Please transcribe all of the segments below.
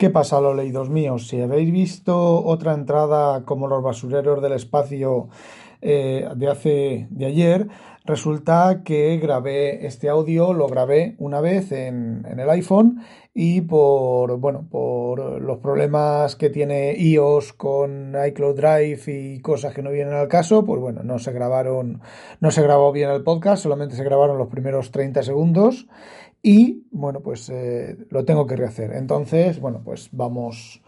¿Qué pasa, los leídos míos? Si habéis visto otra entrada como los basureros del espacio eh, de hace de ayer, resulta que grabé este audio, lo grabé una vez en, el iPhone y por bueno por los problemas que tiene iOS con iCloud Drive y cosas que no vienen al caso, pues bueno, no se grabaron, no se grabó bien el podcast, solamente se grabaron los primeros 30 segundos y bueno, pues eh, lo tengo que rehacer. Entonces, bueno, pues vamos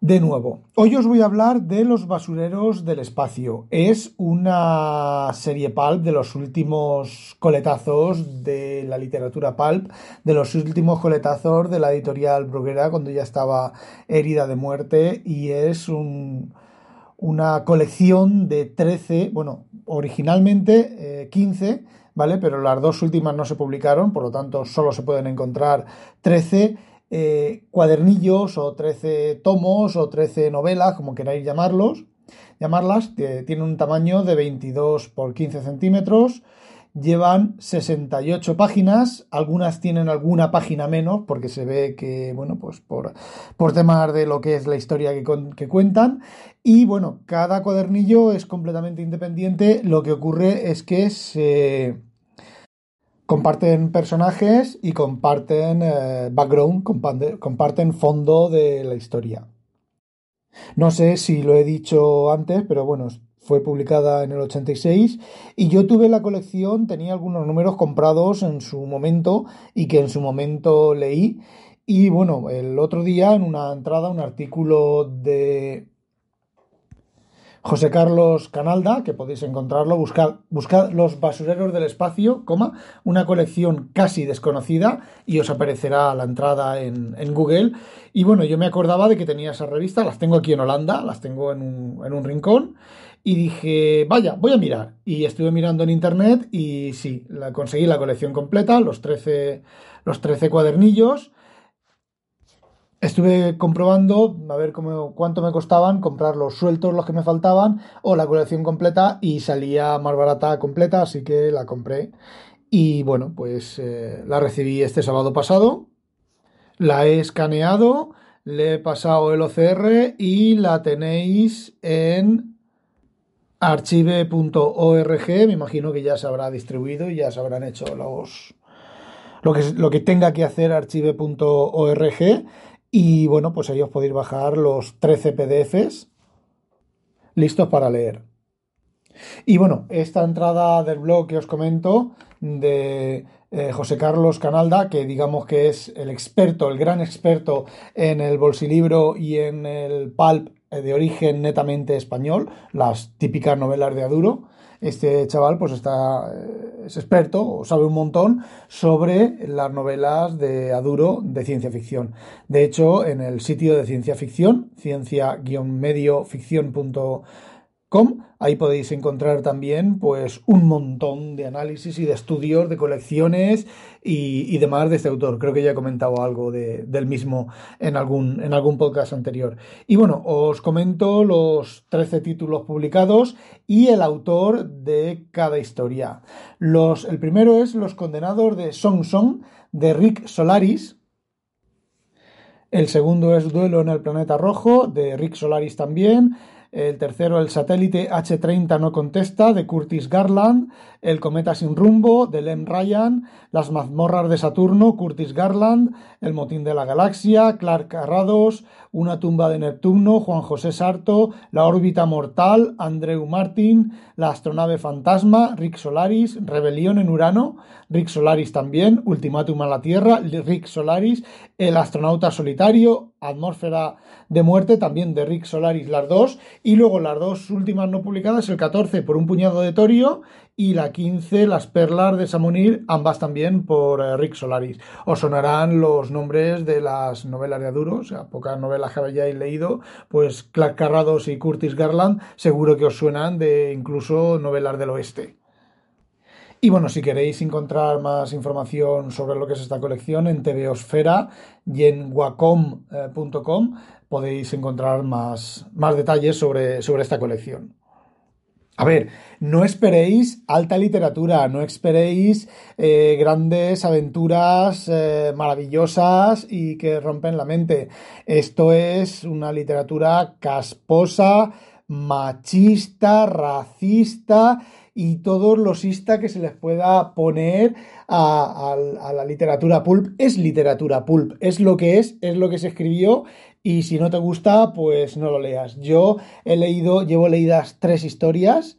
de nuevo. Hoy os voy a hablar de Los Basureros del Espacio. Es una serie pulp de los últimos coletazos de la literatura pulp, de los últimos coletazos de la editorial Bruguera cuando ya estaba herida de muerte y es un, una colección de 13, bueno, originalmente eh, 15 ¿vale? Pero las dos últimas no se publicaron, por lo tanto solo se pueden encontrar 13 eh, cuadernillos o 13 tomos o 13 novelas, como queráis llamarlos, llamarlas. Tienen un tamaño de 22 por 15 centímetros. Llevan 68 páginas, algunas tienen alguna página menos porque se ve que, bueno, pues por, por temas de lo que es la historia que, que cuentan. Y bueno, cada cuadernillo es completamente independiente. Lo que ocurre es que se, comparten personajes y comparten eh, background, comparten fondo de la historia. No sé si lo he dicho antes, pero bueno, fue publicada en el 86 y yo tuve la colección, tenía algunos números comprados en su momento y que en su momento leí. Y bueno, el otro día en una entrada, un artículo de José Carlos Canalda, que podéis encontrarlo, buscad, buscad Los Basureros del Espacio, coma, una colección casi desconocida y os aparecerá la entrada en, Google. Y bueno, yo me acordaba de que tenía esa revista, las tengo aquí en Holanda, las tengo en un, en un rincón. Y dije, vaya, voy a mirar. Y estuve mirando en internet y sí, la, conseguí la colección completa, los 13, los 13 cuadernillos. Estuve comprobando a ver cómo, cuánto me costaban comprar los sueltos, los que me faltaban, o la colección completa y salía más barata completa, así que la compré. Y bueno, pues eh, la recibí este sábado pasado, la he escaneado, le he pasado el OCR y la tenéis en archive.org. Me imagino que ya se habrá distribuido y ya se habrán hecho los, lo que, lo que tenga que hacer archive.org y bueno, pues ahí os podéis bajar los 13 PDFs listos para leer. Y bueno, esta entrada del blog que os comento de eh, José Carlos Canalda, que digamos que es el experto, el gran experto en el bolsilibro y en el pulp de origen netamente español, las típicas novelas de Aduro, este chaval pues está, eh, es experto o sabe un montón sobre las novelas de Aduro de ciencia ficción. De hecho, en el sitio de ciencia ficción, ciencia-medioficción.com, Ahí podéis encontrar también pues un montón de análisis y de estudios de colecciones y, demás de este autor. Creo que ya he comentado algo de, del mismo en algún, en algún podcast anterior. Y bueno, os comento los 13 títulos publicados y el autor de cada historia. Los, el primero es Los condenados de Song Song de Rick Solaris. El segundo es Duelo en el planeta rojo de Rick Solaris también. El tercero, el satélite H30 no contesta, de Curtis Garland. El cometa sin rumbo, de Lem Ryan. Las mazmorras de Saturno, Curtis Garland. El motín de la galaxia, Clark Arrados. Una tumba de Neptuno, Juan José Sarto. La órbita mortal, Andreu Martin. La astronave fantasma, Rick Solaris. Rebelión en Urano, Rick Solaris también. Ultimátum a la Tierra, Rick Solaris. El astronauta solitario, Atmósfera de muerte, también de Rick Solaris, las dos. Y luego las dos últimas no publicadas, el 14 por un puñado de torio y la 15 Las perlas de Samonir, ambas también por eh, Rick Solaris. Os sonarán los nombres de las novelas de Aduro, o sea, pocas novelas que hayáis leído, pues Clark Carrados y Curtis Garland seguro que os suenan de incluso novelas del oeste. Y bueno, si queréis encontrar más información sobre lo que es esta colección en TVOsfera y en wacom.com podéis encontrar más, más detalles sobre, sobre esta colección. A ver, no esperéis alta literatura, no esperéis eh, grandes aventuras eh, maravillosas y que rompen la mente. Esto es una literatura casposa, machista, racista y todos los ista que se les pueda poner a, la literatura pulp. Es literatura pulp, es lo que es, es lo que se escribió y si no te gusta, pues no lo leas. Yo he leído, llevo leídas tres historias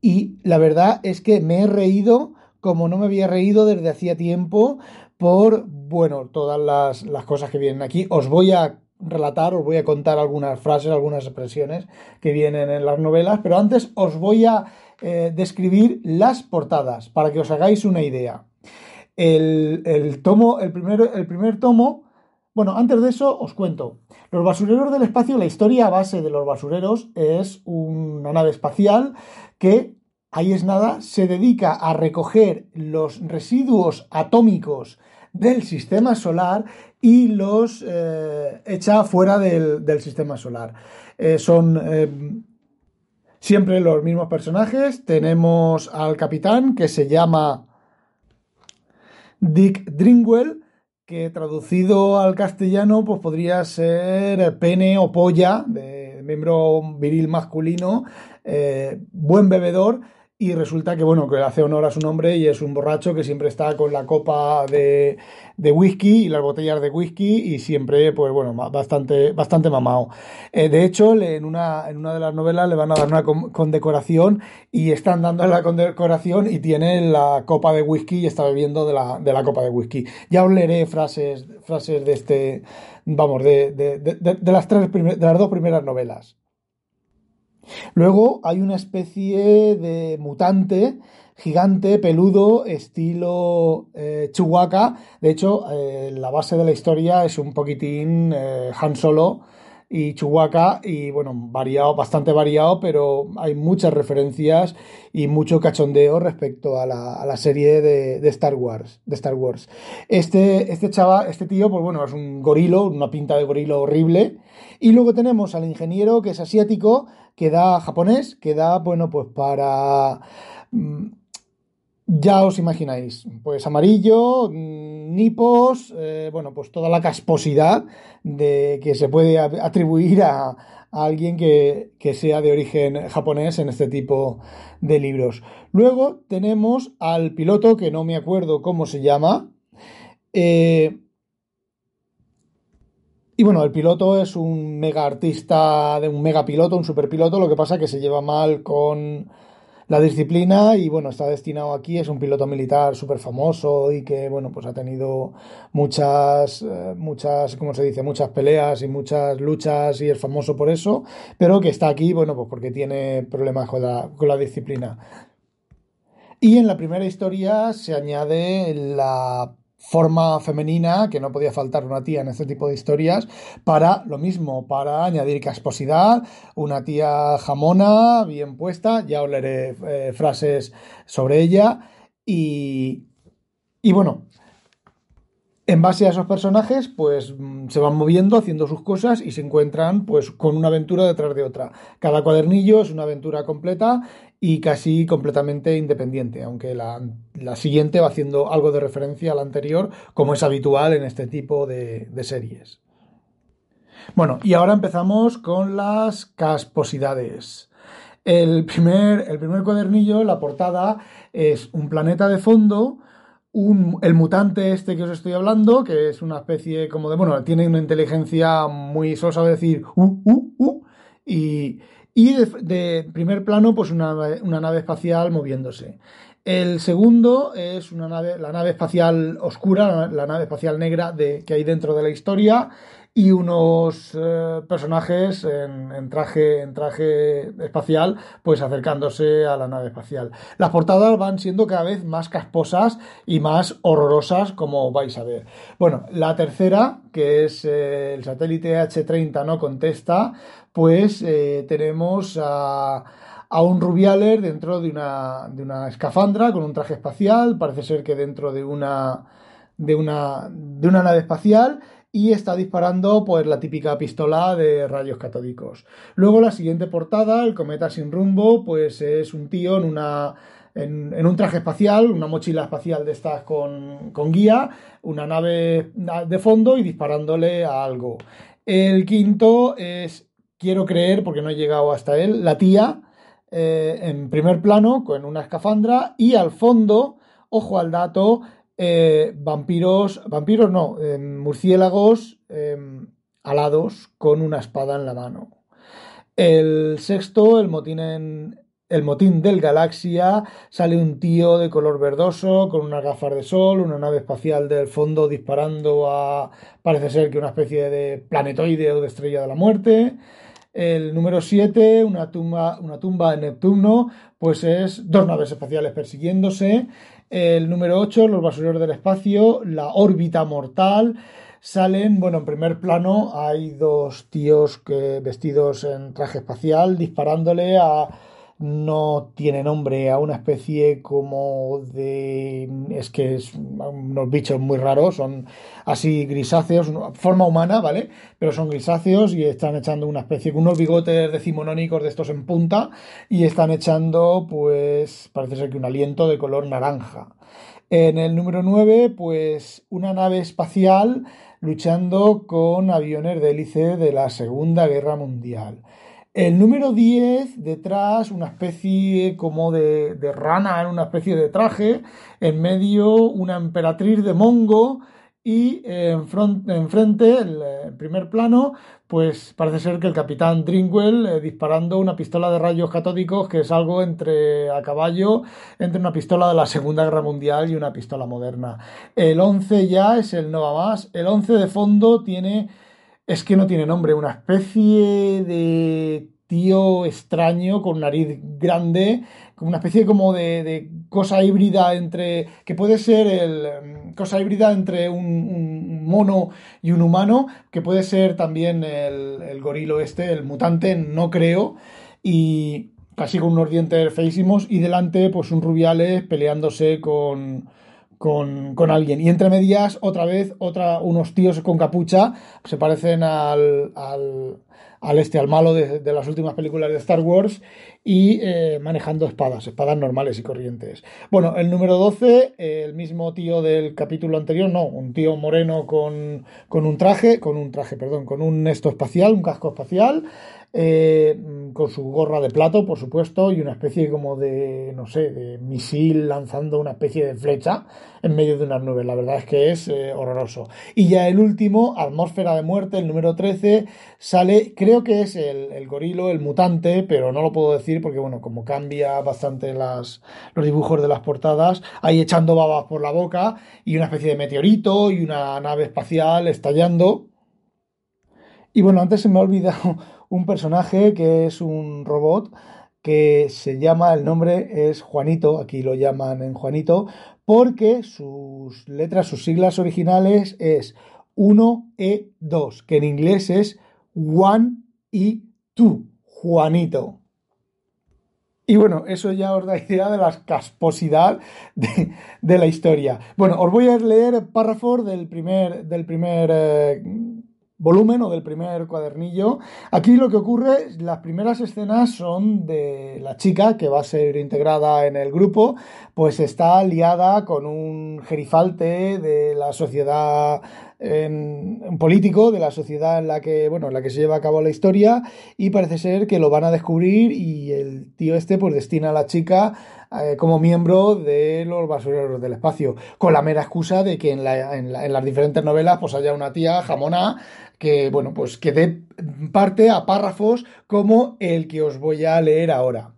y la verdad es que me he reído como no me había reído desde hacía tiempo por, bueno, todas las, las cosas que vienen aquí. Os voy a relatar, os voy a contar algunas frases, algunas expresiones que vienen en las novelas, pero antes os voy a eh, describir las portadas para que os hagáis una idea. El, tomo, el, el primer tomo, bueno, antes de eso os cuento. Los basureros del espacio, la historia base de los basureros es una nave espacial que, ahí es nada, se dedica a recoger los residuos atómicos del sistema solar y los eh, echa fuera del, sistema solar. Eh, son Siempre los mismos personajes. Tenemos al capitán que se llama Dick Dringwell, que traducido al castellano pues podría ser pene o polla, de miembro viril masculino, eh, buen bebedor y resulta que, bueno, que hace honor a su nombre y es un borracho que siempre está con la copa de, whisky y las botellas de whisky y siempre, pues bueno, bastante, bastante mamado. Eh, de hecho, en una, en una de las novelas le van a dar una condecoración y están dando la condecoración y tiene la copa de whisky y está bebiendo de la, de la copa de whisky. Ya os leeré frases, frases de este, vamos, de, de, de las, tres de las dos primeras novelas. Luego hay una especie de mutante gigante, peludo, estilo eh. De hecho, eh, la base de la historia es un poquitín eh, Han Solo y Chihuahua y bueno, variado, bastante variado, pero hay muchas referencias y mucho cachondeo respecto a la, serie de, Star Wars. De Star Wars. Este, este chaval, este tío, pues bueno, es un gorilo, una pinta de gorilo horrible. Y luego tenemos al ingeniero que es asiático, que da japonés, que da, bueno, pues para... Mm, ya os imagináis, pues amarillo, mm, nipos, eh, bueno, pues toda la casposidad de que se puede atribuir a, alguien que, sea de origen japonés en este tipo de libros. Luego tenemos al piloto, que no me acuerdo cómo se llama. Eh, y bueno, el piloto es un mega artista, de un mega piloto, un super piloto, lo que pasa que se lleva mal con la disciplina y bueno, está destinado aquí, es un piloto militar súper famoso y que bueno, pues ha tenido muchas, eh, muchas, ¿cómo se dice? Muchas peleas y muchas luchas y es famoso por eso, pero que está aquí, bueno, pues porque tiene problemas con la, con la disciplina. Y en la primera historia se añade la forma femenina, que no podía faltar una tía en este tipo de historias, para lo mismo, para añadir casposidad, una tía jamona, bien puesta, ya os leeré eh, frases sobre ella, y, y bueno, en base a esos personajes, pues mm, se van moviendo, haciendo sus cosas y se encuentran pues con una aventura detrás de otra. Cada cuadernillo es una aventura completa y casi completamente independiente, aunque la, siguiente va haciendo algo de referencia a la anterior, como es habitual en este tipo de, series. Bueno, y ahora empezamos con las casposidades. El primer, el primer cuadernillo, la portada, es un planeta de fondo el mutante este que os estoy hablando, que es una especie como de, bueno, tiene una inteligencia muy, solo sabe decir, uh, uh, uh, y, y de, primer plano, pues una, nave espacial moviéndose. El segundo es una nave, la nave espacial oscura, la nave espacial negra de, que hay dentro de la historia y unos eh, personajes en, traje, en traje espacial, pues acercándose a la nave espacial. Las portadas van siendo cada vez más casposas y más horrorosas, como vais a ver. Bueno, la tercera, que es eh, el satélite H30 no contesta, pues eh, tenemos a un Rubialer dentro de una, de una escafandra con un traje espacial, parece ser que dentro de una, de una, de una nave espacial y está disparando pues la típica pistola de rayos catódicos. Luego la siguiente portada, el cometa sin rumbo, pues es un tío en una en, un traje espacial, una mochila espacial de estas con, con, guía, una nave de fondo y disparándole a algo. El quinto es, quiero creer, porque no he llegado hasta él, la tía eh, en primer plano con una escafandra y al fondo, ojo al dato, eh, vampiros, vampiros no, eh, murciélagos alados con una espada en la mano. El sexto, el motín en, el motín del Galaxia, sale un tío de color verdoso con unas gafas de sol, una nave espacial del fondo disparando a, parece ser que una especie de planetoide o de estrella de la muerte. El número 7, una tumba, una tumba en Neptuno, pues es dos naves espaciales persiguiéndose. El número 8, los basureros del espacio, la órbita mortal. Salen, bueno, en primer plano hay dos tíos que, vestidos en traje espacial disparándole a no tiene nombre a una especie como de... es que es unos bichos muy raros, son así grisáceos, forma humana, ¿vale? Pero son grisáceos y están echando una especie, con unos bigotes decimonónicos de estos en punta y están echando, pues, parece ser que un aliento de color naranja. En el número 9, pues, una nave espacial luchando con aviones de hélice de la Segunda Guerra Mundial. El número 10, detrás, una especie como de, rana en una especie de traje, en medio una emperatriz de Mongo y en enfrente, el, en primer plano, pues parece ser que el capitán Dringwell eh, disparando una pistola de rayos catódicos que es algo entre a caballo entre una pistola de la Segunda Guerra Mundial y una pistola moderna. El 11 ya es el no va más. El 11 de fondo tiene es que no tiene nombre, una especie de tío extraño con nariz grande, una especie como de, cosa híbrida entre, que puede ser el, mm, cosa híbrida entre un, mono y un humano, que puede ser también el, el gorilo este, el mutante, no creo, y casi con unos dientes feísimos, y delante pues un rubiales peleándose con con, alguien. Y entre medias, otra vez, otra, unos tíos con capucha, se parecen al, al, este, al malo de, las últimas películas de Star Wars, y eh, manejando espadas, espadas normales y corrientes. Bueno, el número 12, el mismo tío del capítulo anterior, no, un tío moreno con, con un traje, con un traje, perdón, con un esto espacial, un casco espacial, eh, con su gorra de plato, por supuesto, y una especie como de, no sé, de misil lanzando una especie de flecha en medio de unas nubes. La verdad es que es eh, horroroso. Y ya el último, Atmósfera de Muerte, el número 13, sale, creo que es el, el gorilo, el mutante, pero no lo puedo decir porque, bueno, como cambia bastante las, los dibujos de las portadas, ahí echando babas por la boca y una especie de meteorito y una nave espacial estallando. Y bueno, antes se me ha olvidado un personaje que es un robot que se llama, el nombre es Juanito, aquí lo llaman en Juanito, porque sus letras, sus siglas originales es 1E2, que en inglés es One e 2, Juanito. Y bueno, eso ya os da idea de la casposidad de, la historia. Bueno, os voy a leer párrafos del primer, del primer eh, volumen o del primer cuadernillo. Aquí lo que ocurre, las primeras escenas son de la chica que va a ser integrada en el grupo, pues está liada con un gerifalte de la sociedad un político de la sociedad en la que bueno en la que se lleva a cabo la historia y parece ser que lo van a descubrir y el tío este pues destina a la chica eh, como miembro de los basureros del espacio con la mera excusa de que en, en las diferentes novelas pues haya una tía jamona que, bueno, pues que dé parte a párrafos como el que os voy a leer ahora.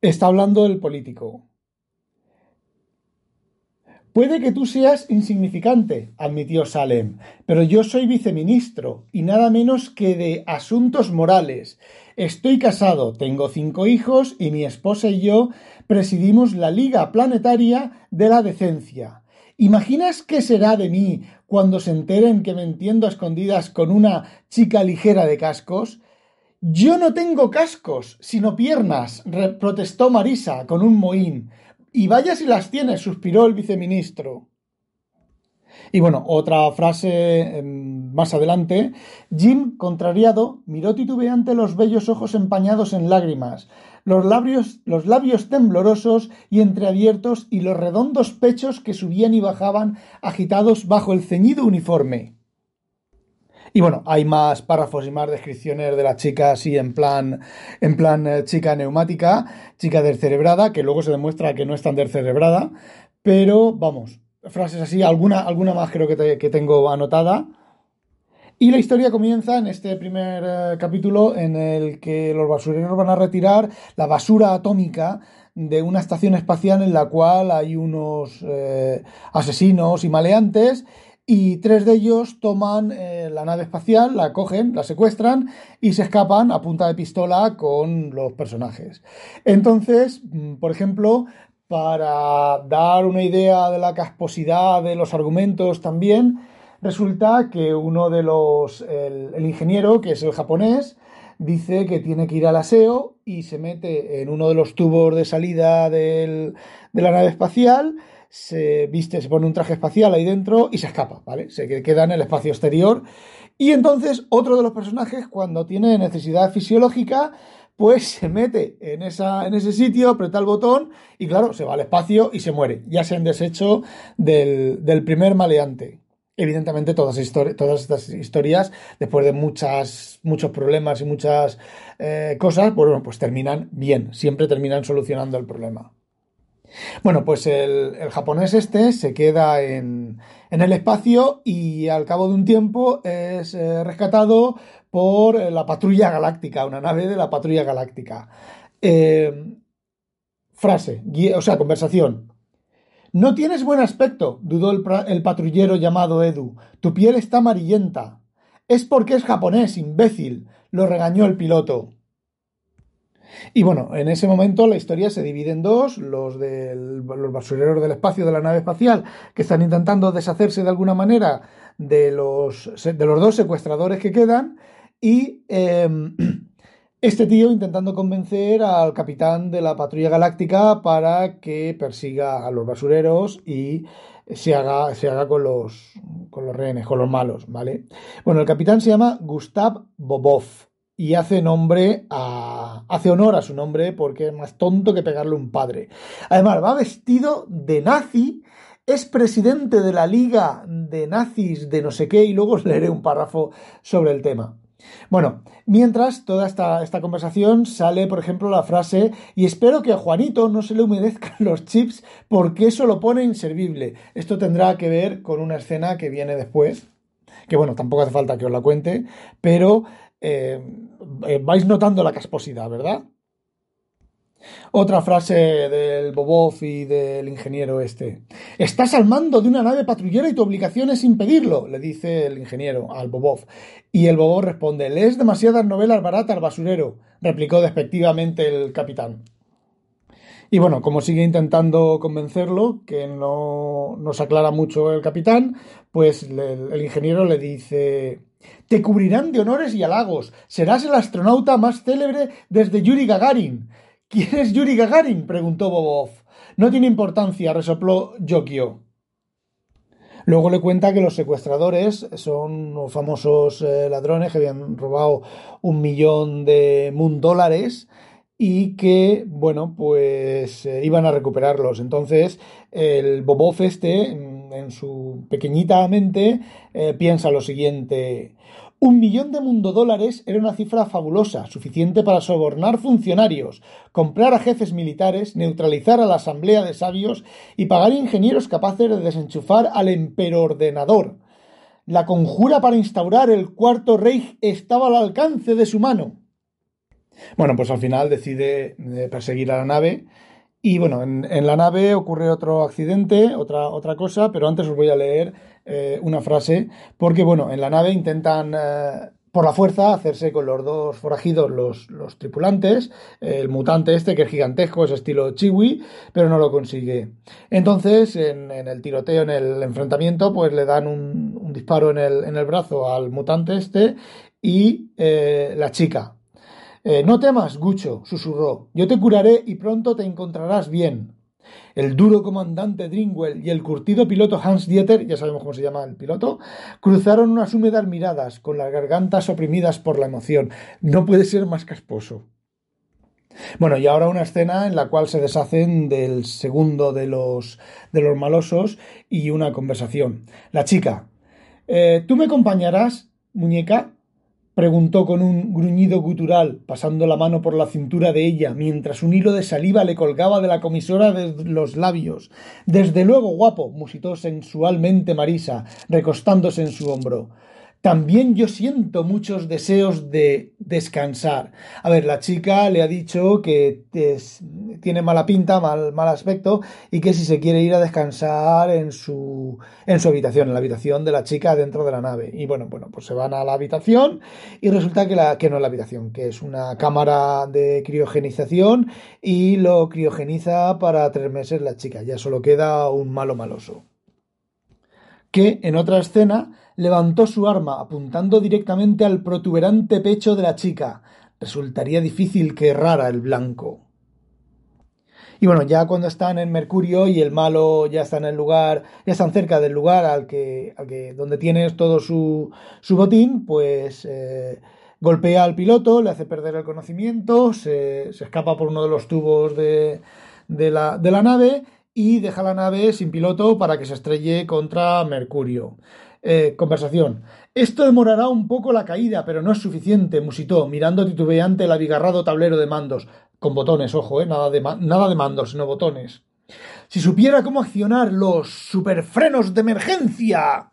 Está hablando el político. Puede que tú seas insignificante, admitió Salem, pero yo soy viceministro y nada menos que de asuntos morales. Estoy casado, tengo cinco hijos y mi esposa y yo presidimos la Liga Planetaria de la Decencia. ¿Imaginas qué será de mí cuando se enteren que me entiendo a escondidas con una chica ligera de cascos? Yo no tengo cascos, sino piernas, protestó Marisa con un mohín. Y vaya si las tiene, suspiró el viceministro. Y bueno, otra frase em, más adelante. Jim, contrariado, miró titubeante los bellos ojos empañados en lágrimas, los labios, los labios temblorosos y entreabiertos y los redondos pechos que subían y bajaban agitados bajo el ceñido uniforme. Y bueno, hay más párrafos y más descripciones de la chica así en plan, en plan eh, chica neumática, chica descerebrada, que luego se demuestra que no es tan descerebrada, pero vamos, frases así, alguna, alguna más creo que, tengo anotada. Y la historia comienza en este primer eh, capítulo en el que los basureros van a retirar la basura atómica de una estación espacial en la cual hay unos eh, asesinos y maleantes y tres de ellos toman eh, la nave espacial, la cogen, la secuestran y se escapan a punta de pistola con los personajes. Entonces, mm, por ejemplo, para dar una idea de la casposidad de los argumentos también, resulta que uno de los, el, ingeniero, que es el japonés, dice que tiene que ir al aseo y se mete en uno de los tubos de salida de la nave espacial se viste, se pone un traje espacial ahí dentro y se escapa, ¿vale? Se queda en el espacio exterior. Y entonces otro de los personajes, cuando tiene necesidad fisiológica, pues se mete en, esa, en ese sitio, aprieta el botón y claro, se va al espacio y se muere. Ya se han deshecho del, primer maleante. Evidentemente todas, todas estas historias, después de muchas, muchos problemas y muchas eh, cosas, pues, bueno, pues terminan bien, siempre terminan solucionando el problema. Bueno, pues el, japonés este se queda en, el espacio y al cabo de un tiempo es eh, rescatado por la patrulla galáctica, una nave de la patrulla galáctica. Eh, frase, o sea, conversación. No tienes buen aspecto, dudó el, el patrullero llamado Edu. Tu piel está amarillenta. Es porque es japonés, imbécil, lo regañó el piloto. Y bueno, en ese momento la historia se divide en dos, los de los basureros del espacio de la nave espacial, que están intentando deshacerse de alguna manera de los, de los dos secuestradores que quedan, y em, este tío intentando convencer al capitán de la patrulla galáctica para que persiga a los basureros y se haga, se haga con, los, con los rehenes, con los malos, ¿vale? Bueno, el capitán se llama Gustav Bobov y hace nombre a, hace honor a su nombre porque es más tonto que pegarle un padre. Además, va vestido de nazi, es presidente de la Liga de Nazis de no sé qué y luego os leeré un párrafo sobre el tema. Bueno, mientras toda esta, esta, conversación sale, por ejemplo, la frase y espero que a Juanito no se le humedezcan los chips porque eso lo pone inservible. Esto tendrá que ver con una escena que viene después, que bueno, tampoco hace falta que os la cuente, pero eh, eh, vais notando la casposidad, ¿verdad? Otra frase del Bobov y del ingeniero este. Estás al mando de una nave patrullera y tu obligación es impedirlo, le dice el ingeniero al Bobov. Y el Bobov responde, lees demasiadas novelas baratas, basurero, replicó despectivamente el capitán. Y bueno, como sigue intentando convencerlo, que no nos aclara mucho el capitán, pues el ingeniero le dice, te cubrirán de honores y halagos. Serás el astronauta más célebre desde Yuri Gagarin. ¿Quién es Yuri Gagarin? preguntó Bobov. No tiene importancia, resopló Yokio. Luego le cuenta que los secuestradores son unos famosos eh, ladrones que habían robado un millón de mun dólares y que, bueno, pues eh, iban a recuperarlos. Entonces, el Bobov este, en, su pequeñita mente, eh, piensa lo siguiente. Un millón de mundo dólares era una cifra fabulosa, suficiente para sobornar funcionarios, comprar a jefes militares, neutralizar a la asamblea de sabios y pagar ingenieros capaces de desenchufar al emperordenador. La conjura para instaurar el cuarto Reich estaba al alcance de su mano. Bueno, pues al final decide eh, perseguir a la nave Y bueno, en, la nave ocurre otro accidente, otra, otra cosa, pero antes os voy a leer eh, una frase, porque bueno, en la nave intentan eh, por la fuerza hacerse con los dos forajidos los, los, tripulantes, el mutante este que es gigantesco, es estilo chiwi, pero no lo consigue. Entonces, en, el tiroteo, en el enfrentamiento, pues le dan un, disparo en el, en el, brazo al mutante este y eh, la chica. Eh, no temas, Gucho, susurró. Yo te curaré y pronto te encontrarás bien. El duro comandante Dringwell y el curtido piloto Hans Dieter, ya sabemos cómo se llama el piloto, cruzaron unas húmedas miradas, con las gargantas oprimidas por la emoción. No puede ser más casposo. Bueno, y ahora una escena en la cual se deshacen del segundo de los, de los malosos y una conversación. La chica. Eh, ¿Tú me acompañarás, muñeca? Preguntó con un gruñido gutural, pasando la mano por la cintura de ella, mientras un hilo de saliva le colgaba de la comisora de los labios. Desde luego, guapo, musitó sensualmente Marisa, recostándose en su hombro. También yo siento muchos deseos de descansar. A ver, la chica le ha dicho que tiene mala pinta, mal, mal aspecto, y que si se quiere ir a descansar en su, en su habitación, en la habitación de la chica dentro de la nave. Y bueno, bueno, pues se van a la habitación y resulta que, la, que no es la habitación, que es una cámara de criogenización y lo criogeniza para tres meses la chica. Ya solo queda un malo maloso. Que en otra escena levantó su arma apuntando directamente al protuberante pecho de la chica. Resultaría difícil que errara el blanco. Y bueno, ya cuando están en Mercurio y el malo ya está en el lugar, ya están cerca del lugar al que, que donde tienes todo su, su botín, pues eh, golpea al piloto, le hace perder el conocimiento, se, se escapa por uno de los tubos de, de, la, de la nave y deja la nave sin piloto para que se estrelle contra Mercurio. Eh, conversación. Esto demorará un poco la caída, pero no es suficiente, musitó, mirando titubeante el abigarrado tablero de mandos. Con botones, ojo, eh, nada, de nada de mandos, sino botones. Si supiera cómo accionar los superfrenos de emergencia.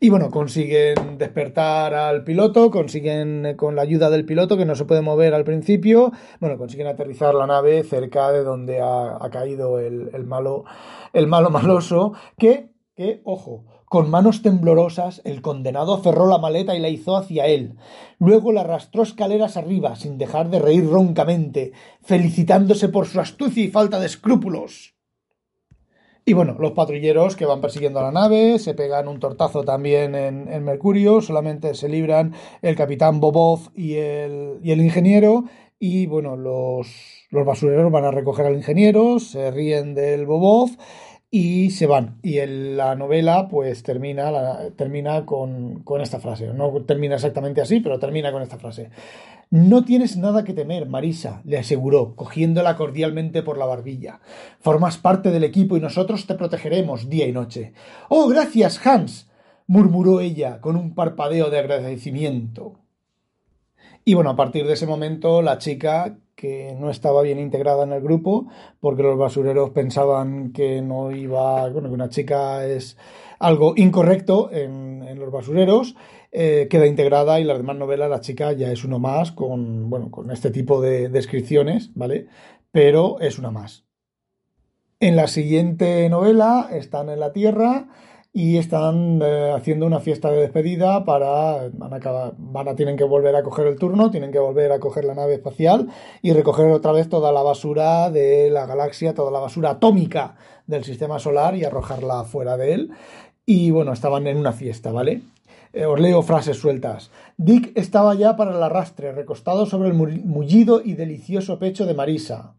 Y bueno, consiguen despertar al piloto, consiguen eh, con la ayuda del piloto, que no se puede mover al principio, bueno, consiguen aterrizar la nave cerca de donde ha, caído el, el, malo, el malo maloso, que, que, ojo, con manos temblorosas, el condenado aferró la maleta y la hizo hacia él. Luego la arrastró escaleras arriba, sin dejar de reír roncamente, felicitándose por su astucia y falta de escrúpulos. Y bueno, los patrulleros que van persiguiendo a la nave se pegan un tortazo también en, Mercurio, solamente se libran el capitán Bobov y el, ingeniero, y bueno, los, los basureros van a recoger al ingeniero, se ríen del Bobov y se van. Y la novela pues termina, termina con, con, esta frase. No termina exactamente así, pero termina con esta frase. No tienes nada que temer, Marisa, le aseguró, cogiéndola cordialmente por la barbilla. Formas parte del equipo y nosotros te protegeremos día y noche. Oh, gracias, Hans, murmuró ella con un parpadeo de agradecimiento. Y bueno, a partir de ese momento la chica que no estaba bien integrada en el grupo porque los basureros pensaban que no iba, bueno, que una chica es algo incorrecto en, los basureros, eh, queda integrada y las demás novelas la chica ya es uno más con, bueno, con este tipo de descripciones, ¿vale? Pero es una más. En la siguiente novela están en la Tierra y están eh, haciendo una fiesta de despedida para van a acabar, van a tienen que volver a coger el turno, tienen que volver a coger la nave espacial y recoger otra vez toda la basura de la galaxia, toda la basura atómica del sistema solar y arrojarla fuera de él. Y bueno, estaban en una fiesta, ¿vale? Eh, os leo frases sueltas. Dick estaba ya para el arrastre, recostado sobre el mullido y delicioso pecho de Marisa.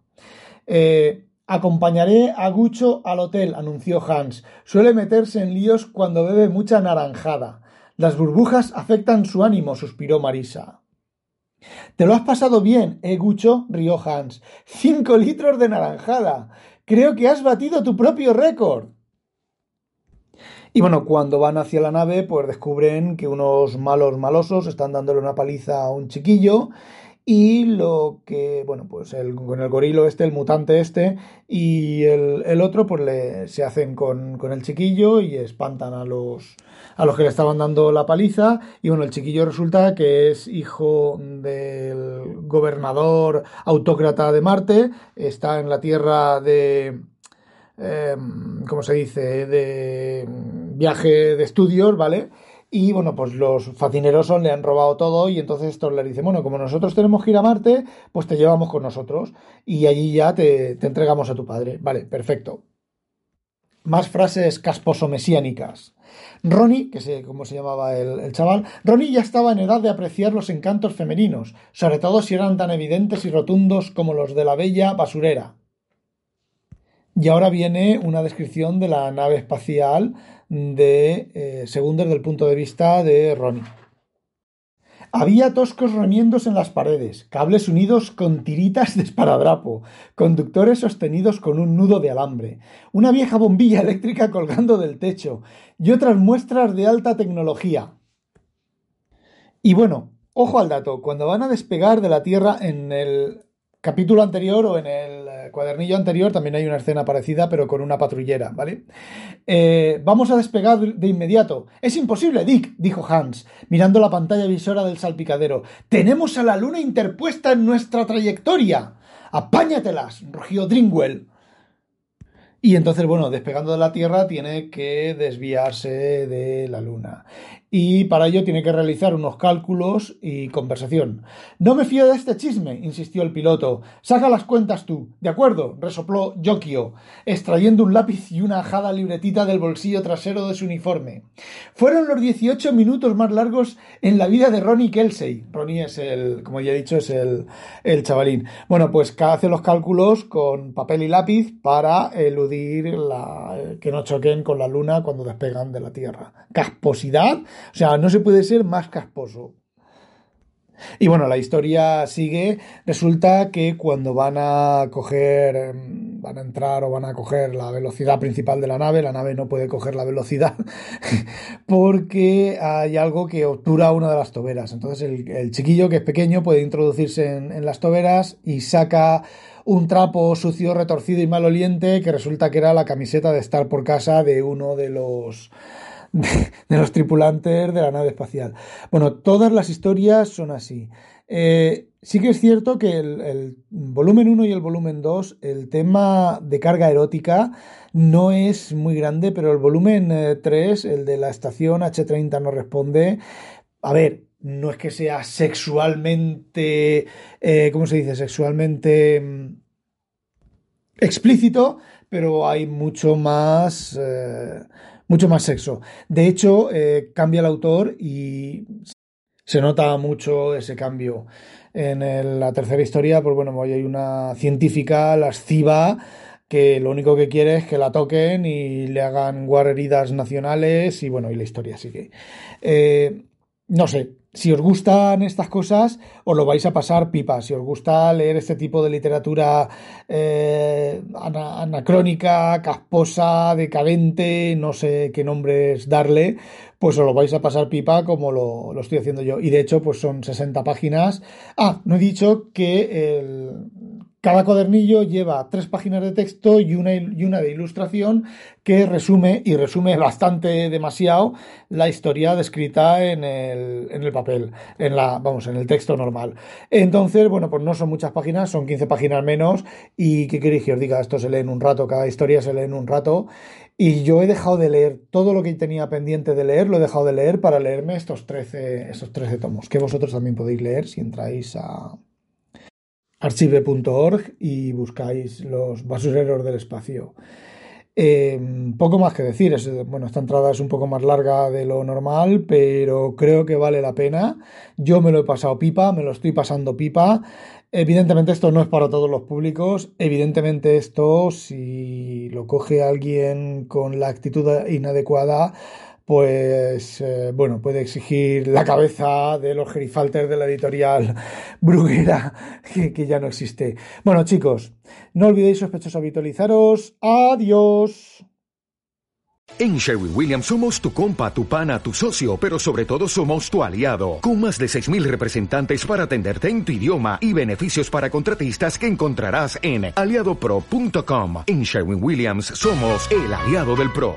Eh, Acompañaré a Gucho al hotel, anunció Hans. Suele meterse en líos cuando bebe mucha naranjada. Las burbujas afectan su ánimo, suspiró Marisa. ¿Te lo has pasado bien, eh, Gucho? rió Hans. Cinco litros de naranjada. Creo que has batido tu propio récord. Y bueno, cuando van hacia la nave, pues descubren que unos malos malosos están dándole una paliza a un chiquillo y lo que, bueno, pues el, con el gorilo este, el mutante este, y el, otro, pues le, se hacen con, el chiquillo y espantan a los, a los que le estaban dando la paliza. Y bueno, el chiquillo resulta que es hijo del gobernador autócrata de Marte, está en la Tierra de... Em, ¿Cómo se dice? De viaje de estudios, ¿vale? Y bueno, pues los facinerosos le han robado todo y entonces estos le dicen, bueno, como nosotros tenemos que ir a Marte, pues te llevamos con nosotros y allí ya te, te entregamos a tu padre. Vale, perfecto. Más frases casposo-mesiánicas. Ronnie, que sé cómo se llamaba el, chaval, Ronnie ya estaba en edad de apreciar los encantos femeninos, sobre todo si eran tan evidentes y rotundos como los de la bella basurera. Y ahora viene una descripción de la nave espacial de, eh, según desde el punto de vista de Ronnie. Había toscos remiendos en las paredes, cables unidos con tiritas de esparadrapo, conductores sostenidos con un nudo de alambre, una vieja bombilla eléctrica colgando del techo y otras muestras de alta tecnología. Y bueno, ojo al dato, cuando van a despegar de la Tierra en el capítulo anterior o en el eh, cuadernillo anterior también hay una escena parecida, pero con una patrullera, ¿vale? Eh, vamos a despegar de inmediato. Es imposible, Dick, dijo Hans, mirando la pantalla visora del salpicadero. Tenemos a la luna interpuesta en nuestra trayectoria. Apáñatelas, rugió Dringwell. Y entonces, bueno, despegando de la Tierra tiene que desviarse de la Luna y para ello tiene que realizar unos cálculos y conversación. No me fío de este chisme, insistió el piloto. Saca las cuentas tú. De acuerdo, resopló Yokio, extrayendo un lápiz y una ajada libretita del bolsillo trasero de su uniforme. Fueron los 18 minutos más largos en la vida de Ronnie Kelsey. Ronnie es el, como ya he dicho, es el, el chavalín. Bueno, pues hace los cálculos con papel y lápiz para eludir la, que no choquen con la luna cuando despegan de la Tierra. Casposidad o sea, no se puede ser más casposo. Y bueno, la historia sigue. Resulta que cuando van a coger, em, van a entrar o van a coger la velocidad principal de la nave, la nave no puede coger la velocidad porque hay algo que obtura una de las toberas. Entonces el, chiquillo que es pequeño puede introducirse en, en las toberas y saca un trapo sucio, retorcido y maloliente que resulta que era la camiseta de estar por casa de uno de los de, los tripulantes de la nave espacial. Bueno, todas las historias son así. Eh, sí que es cierto que el, volumen 1 y el volumen 2, el tema de carga erótica no es muy grande, pero el volumen 3, eh, el de la estación H30 no responde. A ver, no es que sea sexualmente, eh, ¿cómo se dice? Sexualmente mm, explícito, pero hay mucho más mucho más sexo. De hecho, eh, cambia el autor y se nota mucho ese cambio. En la tercera historia, pues bueno, hay una científica, lasciva, que lo único que quiere es que la toquen y le hagan guareridas nacionales y bueno, y la historia sigue. Eh, no sé, si os gustan estas cosas, os lo vais a pasar pipa. Si os gusta leer este tipo de literatura eh, anacrónica, casposa, decadente, no sé qué nombres darle, pues os lo vais a pasar pipa como lo, lo estoy haciendo yo. Y de hecho, pues son 60 páginas. Ah, no he dicho que el, cada cuadernillo lleva tres páginas de texto y una, y una de ilustración que resume, y resume bastante demasiado, la historia descrita en el, en el papel, en la, vamos, en el texto normal. Entonces, bueno, pues no son muchas páginas, son 15 páginas menos, y ¿qué queréis que os diga? Esto se lee en un rato, cada historia se lee en un rato, y yo he dejado de leer todo lo que tenía pendiente de leer, lo he dejado de leer para leerme estos 13, estos 13 tomos, que vosotros también podéis leer si entráis a archive.org y buscáis los basureros del espacio. Eh, poco más que decir, es, bueno, esta entrada es un poco más larga de lo normal, pero creo que vale la pena. Yo me lo he pasado pipa, me lo estoy pasando pipa. Evidentemente esto no es para todos los públicos, evidentemente esto si lo coge alguien con la actitud inadecuada, pues eh, bueno, puede exigir la cabeza de los gerifalters de la editorial Bruguera, que, ya no existe. Bueno, chicos, no olvidéis sospechosos habitualizaros. Adiós. En Sherwin Williams somos tu compa, tu pana, tu socio, pero sobre todo somos tu aliado, con más de 6.000 representantes para atenderte en tu idioma y beneficios para contratistas que encontrarás en aliadopro.com. En Sherwin Williams somos el aliado del PRO.